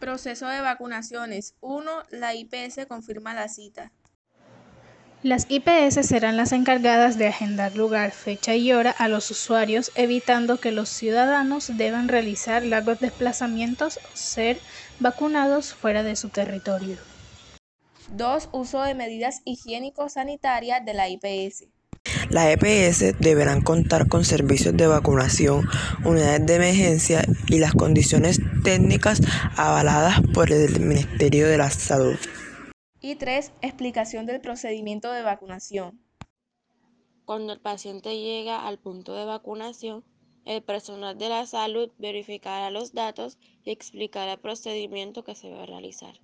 Proceso de vacunaciones. 1. La IPS confirma la cita. Las IPS serán las encargadas de agendar lugar, fecha y hora a los usuarios, evitando que los ciudadanos deban realizar largos desplazamientos o ser vacunados fuera de su territorio. 2. Uso de medidas higiénico-sanitarias de la IPS. Las EPS deberán contar con servicios de vacunación, unidades de emergencia y las condiciones técnicas avaladas por el Ministerio de la Salud. Y 3. Explicación del procedimiento de vacunación. Cuando el paciente llega al punto de vacunación, el personal de la salud verificará los datos y explicará el procedimiento que se va a realizar.